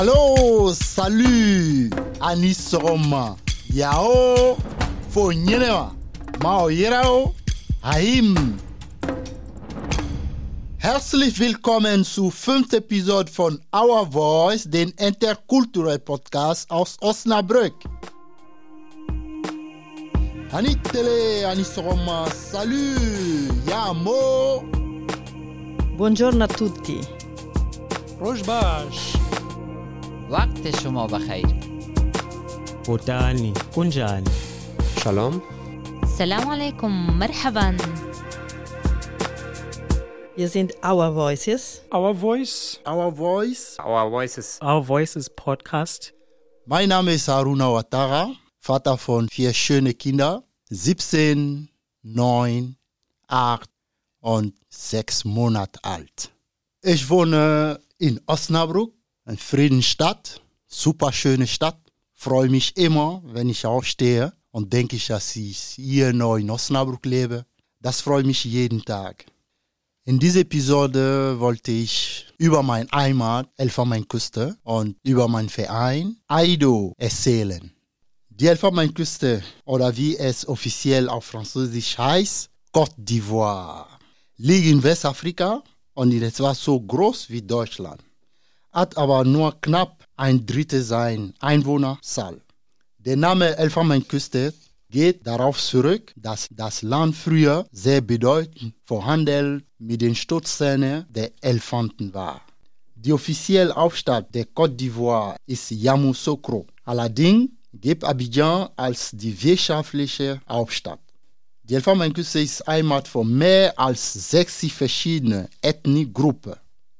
Hallo, salut, ani sɔgɔma, yao, fo ɲɛnɛma, mao yerao, haim. Herzlich willkommen zu fünften Episode von Our Voice, den interkulturellen Podcast aus Osnabrück. Anitele, tele, ani sɔgɔma, salut, yamo. Buongiorno a tutti. Rojbash. وقت شما بخیر بودانی کنجانی سلام السلام عليكم مرحبا Wir sind Our Voices. Our Voice Our Voice. Our Voices Our Voices Podcast Mein Name ist Haruna Ouattara, Vater von vier schönen Kindern, 17, 9, 8 und 6 Monate alt. Ich wohne in Osnabrück, eine Friedensstadt, super schöne Stadt. Freue mich immer, wenn ich aufstehe und denke dass ich hier noch in Osnabrück lebe. Das freut mich jeden Tag. In dieser Episode wollte ich über mein Heimat, Elfenbeinküste und über meinen Verein Aido erzählen. Die Elfenbeinküste oder wie es offiziell auf Französisch heißt, Côte d'Ivoire, liegt in Westafrika und ist etwa so groß wie Deutschland, hat aber nur knapp ein Drittel sein Einwohnerzahl. Der Name Elfenbeinküste geht darauf zurück, dass das Land früher sehr bedeutend für Handel mit den Stutzzähnen der Elefanten war. Die offizielle Hauptstadt der Côte d'Ivoire ist Yamoussoukro. Allerdings gibt Abidjan als die wirtschaftliche Hauptstadt. Die Elfenbeinküste ist Heimat von mehr als 60 verschiedenen Ethniegruppen.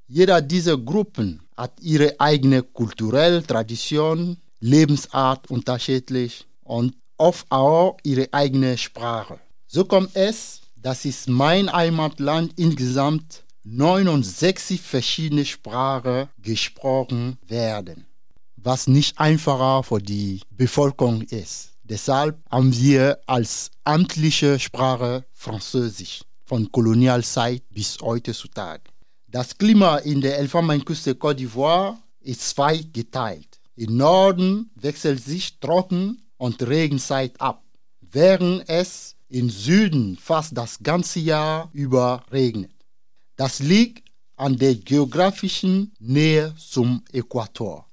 Jeder dieser Gruppen hat ihre eigene kulturelle Tradition, Lebensart unterschiedlich und oft auch ihre eigene Sprache. So kommt es, dass in mein Heimatland insgesamt 69 verschiedene Sprachen gesprochen werden, was nicht einfacher für die Bevölkerung ist. Deshalb haben wir als amtliche Sprache Französisch von Kolonialzeit bis heutzutage. Das Klima in der Elfenbeinküste Côte d'Ivoire ist zweigeteilt. Im Norden wechselt sich Trocken- und Regenzeit ab, während es im Süden fast das ganze Jahr über regnet. Das liegt an der geografischen Nähe zum Äquator.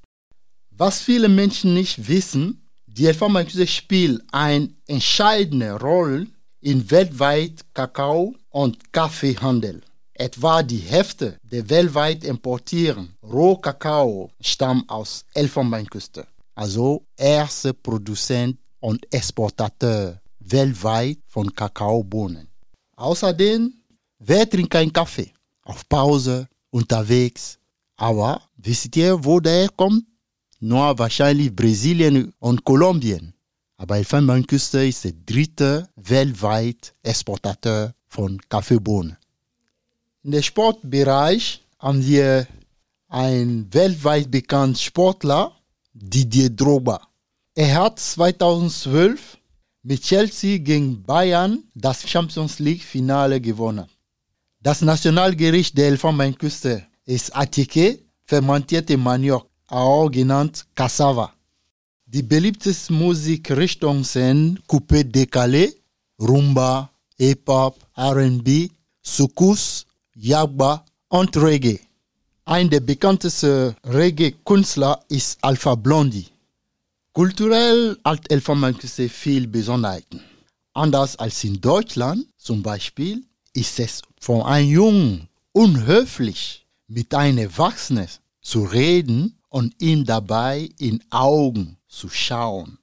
Was viele Menschen nicht wissen, die Elfenbeinküste spielt eine entscheidende Rolle im weltweiten Kakao- und Kaffeehandel. Etwa die Hälfte der weltweit importierten Rohkakao stammt aus Elfenbeinküste. Also erster Produzent und Exportateur weltweit von Kakaobohnen. Außerdem, wer trinkt keinen Kaffee? Auf Pause, unterwegs. Aber wisst ihr, wo der kommt? Nur wahrscheinlich Brasilien und Kolumbien. Aber Elfenbeinküste ist der dritte weltweit Exportateur von Kaffeebohnen. In der Sportbereich haben wir einen weltweit bekannten Sportler, Didier Drogba. Er hat 2012 mit Chelsea gegen Bayern das Champions League Finale gewonnen. Das Nationalgericht der Elfenbeinküste ist Atike, fermentierte Maniok, auch genannt Cassava. Die beliebtesten Musikrichtungen sind Coupé décalé, Rumba, Hip-Hop, R&B, Soukous, Yagba und Reggae. Ein der bekanntesten Reggae-Künstler ist Alpha Blondie. Kulturell hat Elfenbeinküste viel Besonderheiten. Anders als in Deutschland zum Beispiel ist es von einem Jungen unhöflich, mit einem Erwachsenen zu reden und ihm dabei in Augen zu schauen.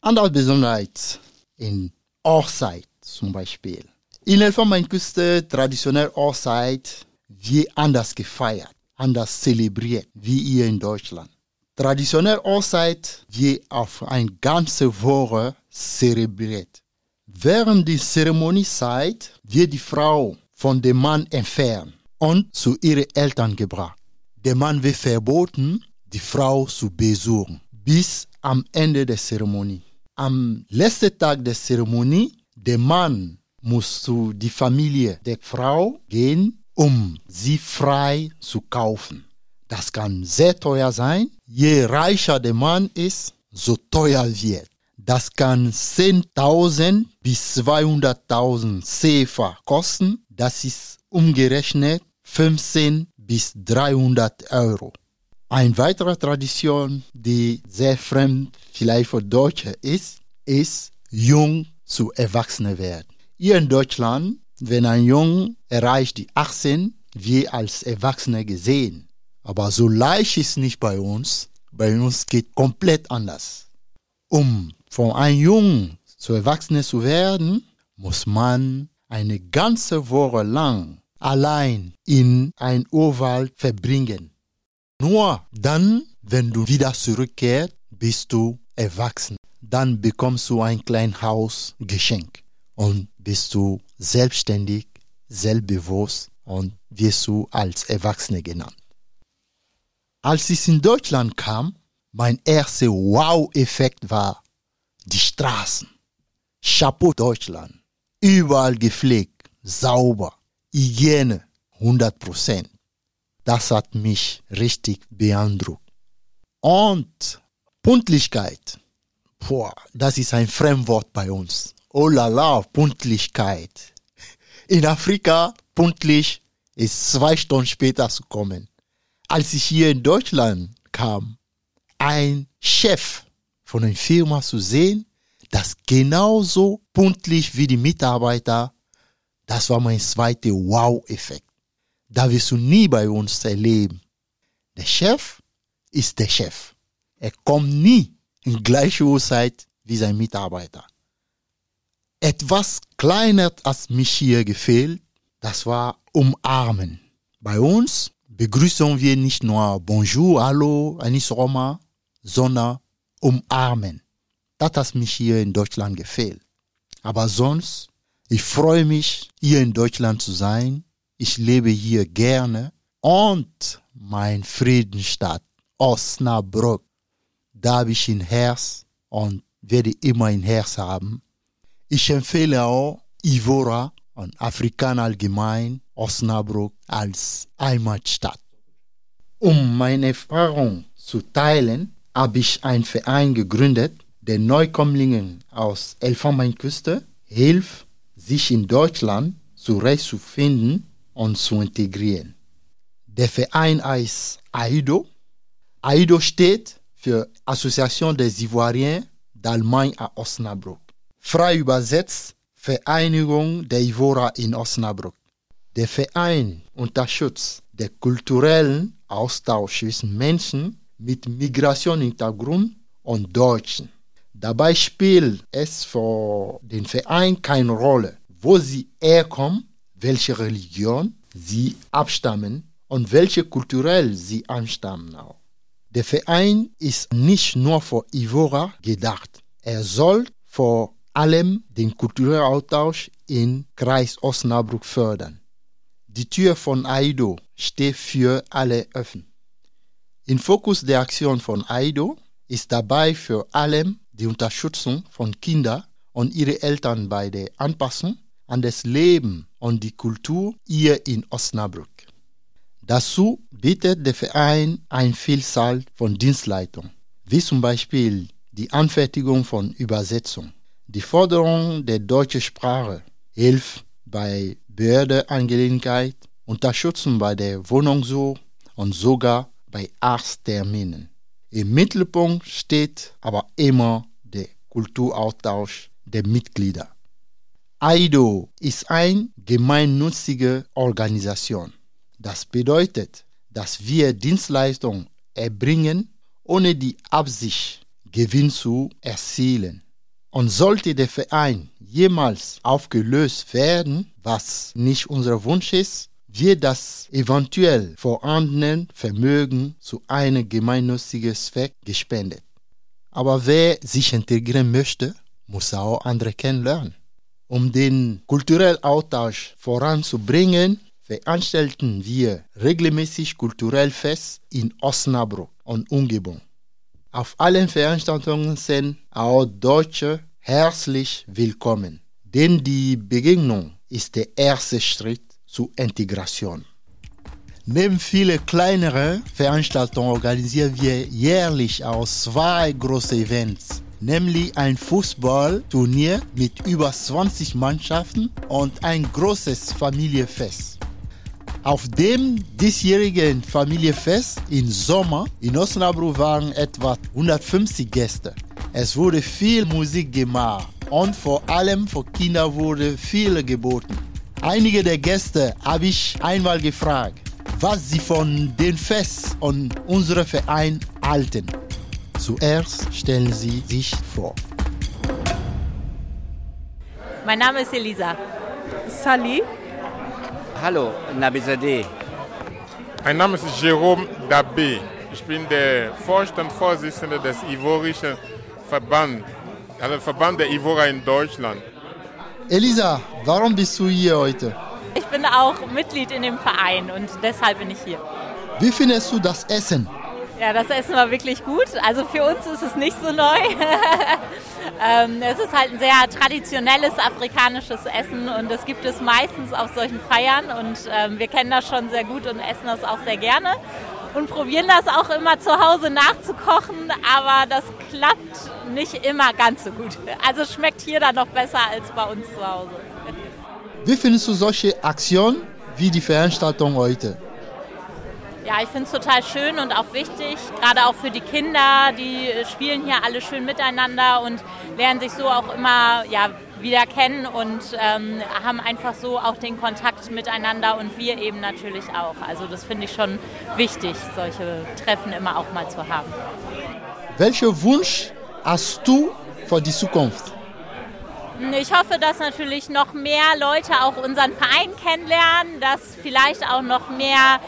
Andere Besonderheit in Hochzeit zum Beispiel. In Elfenbeinküste traditionell Hochzeit wird anders gefeiert, anders zelebriert wie hier in Deutschland. Traditionell Hochzeit wird auf eine ganze Woche zelebriert. Während der Zeremoniezeit wird die Frau von dem Mann entfernt und zu ihren Eltern gebracht. Der Mann wird verboten, die Frau zu besuchen, bis am Ende der Zeremonie. Am letzten Tag der Zeremonie, der Mann muss zu die Familie der Frau gehen, um sie frei zu kaufen. Das kann sehr teuer sein. Je reicher der Mann ist, so teuer wird. Das kann 10.000 bis 200.000 Sefer kosten. Das ist umgerechnet 15 bis 300 Euro. Eine weitere Tradition, die sehr fremd vielleicht für Deutsche ist, ist jung zu Erwachsene werden. Hier in Deutschland, wenn ein Jung erreicht die 18, wird als Erwachsene gesehen. Aber so leicht ist nicht bei uns. Bei uns geht komplett anders. Um von einem Jungen zu Erwachsenen zu werden, muss man eine ganze Woche lang allein in ein Urwald verbringen. Nur dann, wenn du wieder zurückkehrst, bist du erwachsen. Dann bekommst du ein kleines Haus geschenkt und bist du selbstständig, selbstbewusst und wirst du als Erwachsene genannt. Als ich in Deutschland kam, mein erster Wow-Effekt war die Straßen. Chapeau Deutschland. Überall gepflegt, sauber, Hygiene 100 Prozent. Das hat mich richtig beeindruckt. Und Pünktlichkeit. Boah, das ist ein Fremdwort bei uns. Oh la la, Pünktlichkeit. In Afrika, pünktlich ist zwei Stunden später zu kommen. Als ich hier in Deutschland kam, ein Chef von einer Firma zu sehen, das genauso pünktlich wie die Mitarbeiter, das war mein zweiter Wow-Effekt. Da wirst du nie bei uns erleben. Der Chef ist der Chef. Er kommt nie in gleicher Uhrzeit wie sein Mitarbeiter. Etwas kleiner als mich hier gefehlt, das war umarmen. Bei uns begrüßen wir nicht nur Bonjour, Hallo, Anis Roma, sondern umarmen. Das hat mich hier in Deutschland gefehlt. Aber sonst, ich freue mich, hier in Deutschland zu sein. Ich lebe hier gerne. Und mein Friedensstadt, Osnabrück, da habe ich ein Herz und werde immer ein Herz haben. Ich empfehle auch Ivora und Afrikaner allgemein Osnabrück als Heimatstadt. Um meine Erfahrung zu teilen, habe ich einen Verein gegründet, der Neukommlingen aus Elfenbeinküste hilft, sich in Deutschland zurechtzufinden und zu integrieren. Der Verein heißt AIDO. AIDO steht für Association des Ivoiriens d'Allemagne à Osnabrück. Frei übersetzt Vereinigung der Ivora in Osnabrück. Der Verein unterstützt den kulturellen Austausch zwischen Menschen mit Migrationshintergrund und Deutschen. Dabei spielt es für den Verein keine Rolle, wo sie herkommen, welche Religion sie abstammen und welche kulturell sie anstammen auch. Der Verein ist nicht nur für Ivora gedacht. Er soll vor allem den kulturellen Austausch in Kreis Osnabrück fördern. Die Tür von AIDO steht für alle offen. Im Fokus der Aktion von AIDO ist dabei für allem die Unterstützung von Kindern und ihren Eltern bei der Anpassung an das Leben und die Kultur hier in Osnabrück. Dazu bietet der Verein eine Vielzahl von Dienstleistungen, wie zum Beispiel die Anfertigung von Übersetzungen, die Forderung der deutschen Sprache, Hilfe bei Behördeangelegenheit, Unterstützung bei der Wohnungssuche und sogar bei Arztterminen. Im Mittelpunkt steht aber immer der Kulturaustausch der Mitglieder. AIDO ist eine gemeinnützige Organisation. Das bedeutet, dass wir Dienstleistungen erbringen, ohne die Absicht, Gewinn zu erzielen. Und sollte der Verein jemals aufgelöst werden, was nicht unser Wunsch ist, wird das eventuell vorhandene Vermögen zu einem gemeinnützigen Zweck gespendet. Aber wer sich integrieren möchte, muss auch andere kennenlernen. Um den kulturellen Austausch voranzubringen, veranstalten wir regelmäßig kulturell Fest in Osnabrück und Umgebung. Auf allen Veranstaltungen sind auch Deutsche herzlich willkommen, denn die Begegnung ist der erste Schritt zur Integration. Neben viele kleinere Veranstaltungen organisieren wir jährlich auch zwei große Events, nämlich ein Fußballturnier mit über 20 Mannschaften und ein großes Familienfest. Auf dem diesjährigen Familienfest im Sommer in Osnabrück waren etwa 150 Gäste. Es wurde viel Musik gemacht und vor allem für Kinder wurde viel geboten. Einige der Gäste habe ich einmal gefragt, was sie von dem Fest und unserem Verein halten. Zuerst stellen sie sich vor. Mein Name ist Elisa. Sally. Hallo, Nabizadeh. Mein Name ist Jérôme Dabé. Ich bin der Vorstandsvorsitzende des Ivorischen Verband, also Verband der Ivorer in Deutschland. Elisa, warum bist du hier heute? Ich bin auch Mitglied in dem Verein und deshalb bin ich hier. Wie findest du das Essen? Ja, das Essen war wirklich gut. Also für uns ist es nicht so neu. ähm, es ist halt ein sehr traditionelles afrikanisches Essen und das gibt es meistens auf solchen Feiern und ähm, wir kennen das schon sehr gut und essen das auch sehr gerne und probieren das auch immer zu Hause nachzukochen, aber das klappt nicht immer ganz so gut. Also schmeckt hier dann noch besser als bei uns zu Hause. Wie findest du solche Aktionen wie die Veranstaltung heute? Ja, ich finde es total schön und auch wichtig, gerade auch für die Kinder. Die spielen hier alle schön miteinander und lernen sich so auch immer ja, wieder kennen und ähm, haben einfach so auch den Kontakt miteinander und wir eben natürlich auch. Also das finde ich schon wichtig, solche Treffen immer auch mal zu haben. Welchen Wunsch hast du für die Zukunft? Ich hoffe, dass natürlich noch mehr Leute auch unseren Verein kennenlernen, dass vielleicht auch noch mehr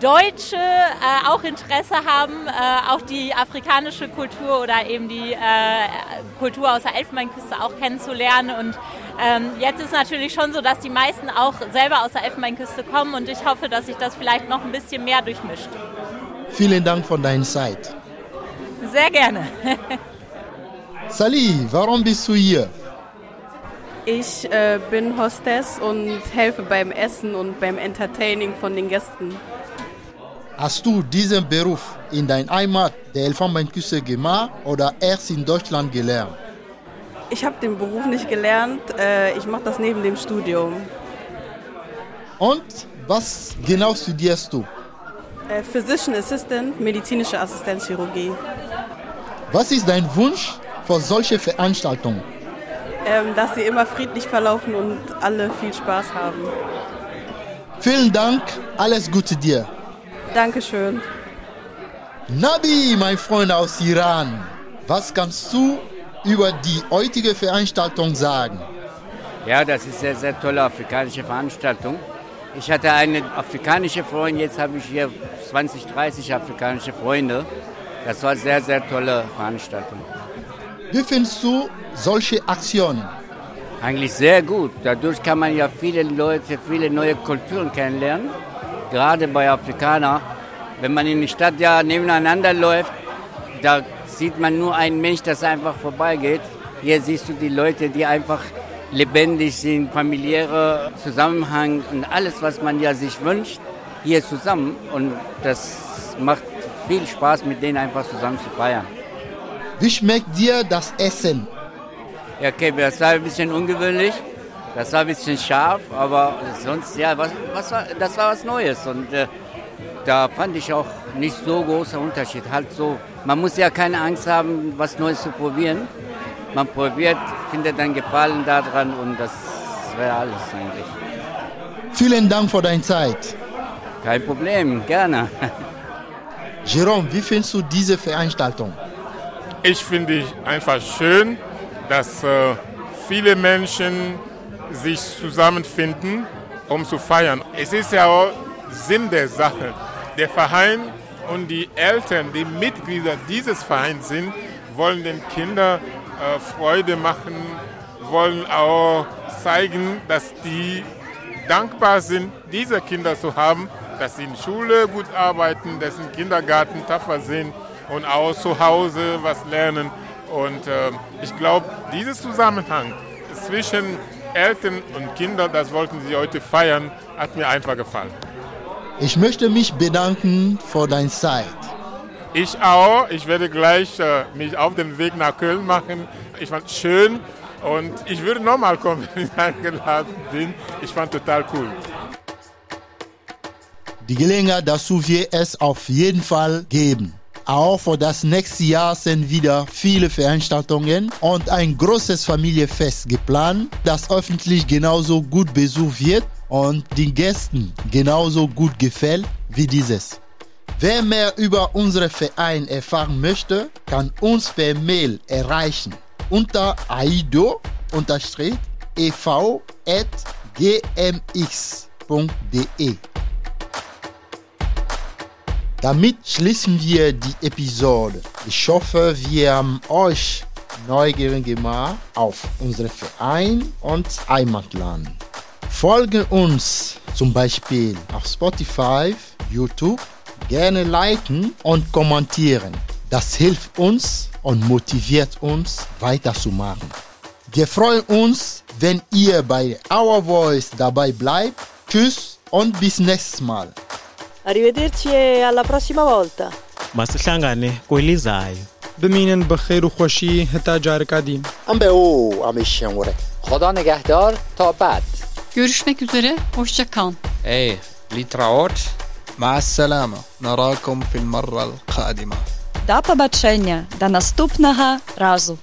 Deutsche äh, auch Interesse haben, äh, auch die afrikanische Kultur oder eben die äh, Kultur aus der Elfenbeinküste auch kennenzulernen. Und ähm, jetzt ist natürlich schon so, dass die meisten auch selber aus der Elfenbeinküste kommen und ich hoffe, dass sich das vielleicht noch ein bisschen mehr durchmischt. Vielen Dank für deine Zeit. Sehr gerne. Sally, warum bist du hier? Ich äh, bin Hostess und helfe beim Essen und beim Entertaining von den Gästen. Hast du diesen Beruf in deiner Heimat der Elfenbeinküste gemacht oder erst in Deutschland gelernt? Ich habe den Beruf nicht gelernt. Äh, ich mache das neben dem Studium. Und was genau studierst du? Äh, Physician Assistant, medizinische Assistenzchirurgie. Was ist dein Wunsch für solche Veranstaltungen? Ähm, dass sie immer friedlich verlaufen und alle viel Spaß haben. Vielen Dank, alles Gute dir. Dankeschön. Nabi, mein Freund aus Iran, was kannst du über die heutige Veranstaltung sagen? Ja, das ist eine sehr tolle afrikanische Veranstaltung. Ich hatte einen afrikanischen Freund, jetzt habe ich hier 20, 30 afrikanische Freunde. Das war eine sehr, sehr tolle Veranstaltung. Wie findest du solche Aktionen? Eigentlich sehr gut. Dadurch kann man ja viele Leute, viele neue Kulturen kennenlernen. Gerade bei Afrikanern. Wenn man in der Stadt ja nebeneinander läuft, da sieht man nur einen Mensch, das einfach vorbeigeht. Hier siehst du die Leute, die einfach lebendig sind, familiäre Zusammenhang und alles, was man ja sich wünscht, hier zusammen. Und das macht viel Spaß, mit denen einfach zusammen zu feiern. Wie schmeckt dir das Essen? Ja, okay, das war ein bisschen ungewöhnlich. Das war ein bisschen scharf, aber sonst, ja, was, was war, das war was Neues. Und äh, da fand ich auch nicht so großer Unterschied. Halt so, man muss ja keine Angst haben, was Neues zu probieren. Man probiert, findet dann Gefallen daran und das wäre alles eigentlich. Vielen Dank für deine Zeit. Kein Problem, gerne. Jerome, wie findest du diese Veranstaltung? Ich finde einfach schön, dass äh, viele Menschen sich zusammenfinden, um zu feiern. Es ist ja auch Sinn der Sache. Der Verein und die Eltern, die Mitglieder dieses Vereins sind, wollen den Kindern äh, Freude machen, wollen auch zeigen, dass die dankbar sind, diese Kinder zu haben, dass sie in Schule gut arbeiten, dass sie im Kindergarten tapfer sind und auch zu Hause was lernen. Und äh, ich glaube, dieses Zusammenhang zwischen Eltern und Kindern, das wollten sie heute feiern, hat mir einfach gefallen. Ich möchte mich bedanken für deine Zeit. Ich auch. Ich werde gleich äh, mich auf den Weg nach Köln machen. Ich fand es schön und ich würde nochmal kommen, wenn ich eingeladen bin. Ich fand total cool. Die Gelegenheit dazu wird es auf jeden Fall geben. Auch für das nächste Jahr sind wieder viele Veranstaltungen und ein großes Familienfest geplant, das öffentlich genauso gut besucht wird und den Gästen genauso gut gefällt wie dieses. Wer mehr über unseren Verein erfahren möchte, kann uns per Mail erreichen unter aido-ev.gmx.de. Damit schließen wir die Episode. Ich hoffe, wir haben euch neugierig gemacht auf unseren Verein und Heimatland. Folge uns zum Beispiel auf Spotify, YouTube, gerne liken und kommentieren. Das hilft uns und motiviert uns weiterzumachen. Wir freuen uns, wenn ihr bei Our Voice dabei bleibt. Tschüss und bis nächstes Mal. Arrivederci e alla prossima volta. masihlangane kwelizayo بمینن بخیر و خوشی هتا جارکا دیم Ambe o ameshanwore. خدا نگهدار تا بعد Görüşmek üzere, hoşça kalın. ايه ليتراوت مع السلامة نراكم في المرة القادمة До побачення, до наступного разу.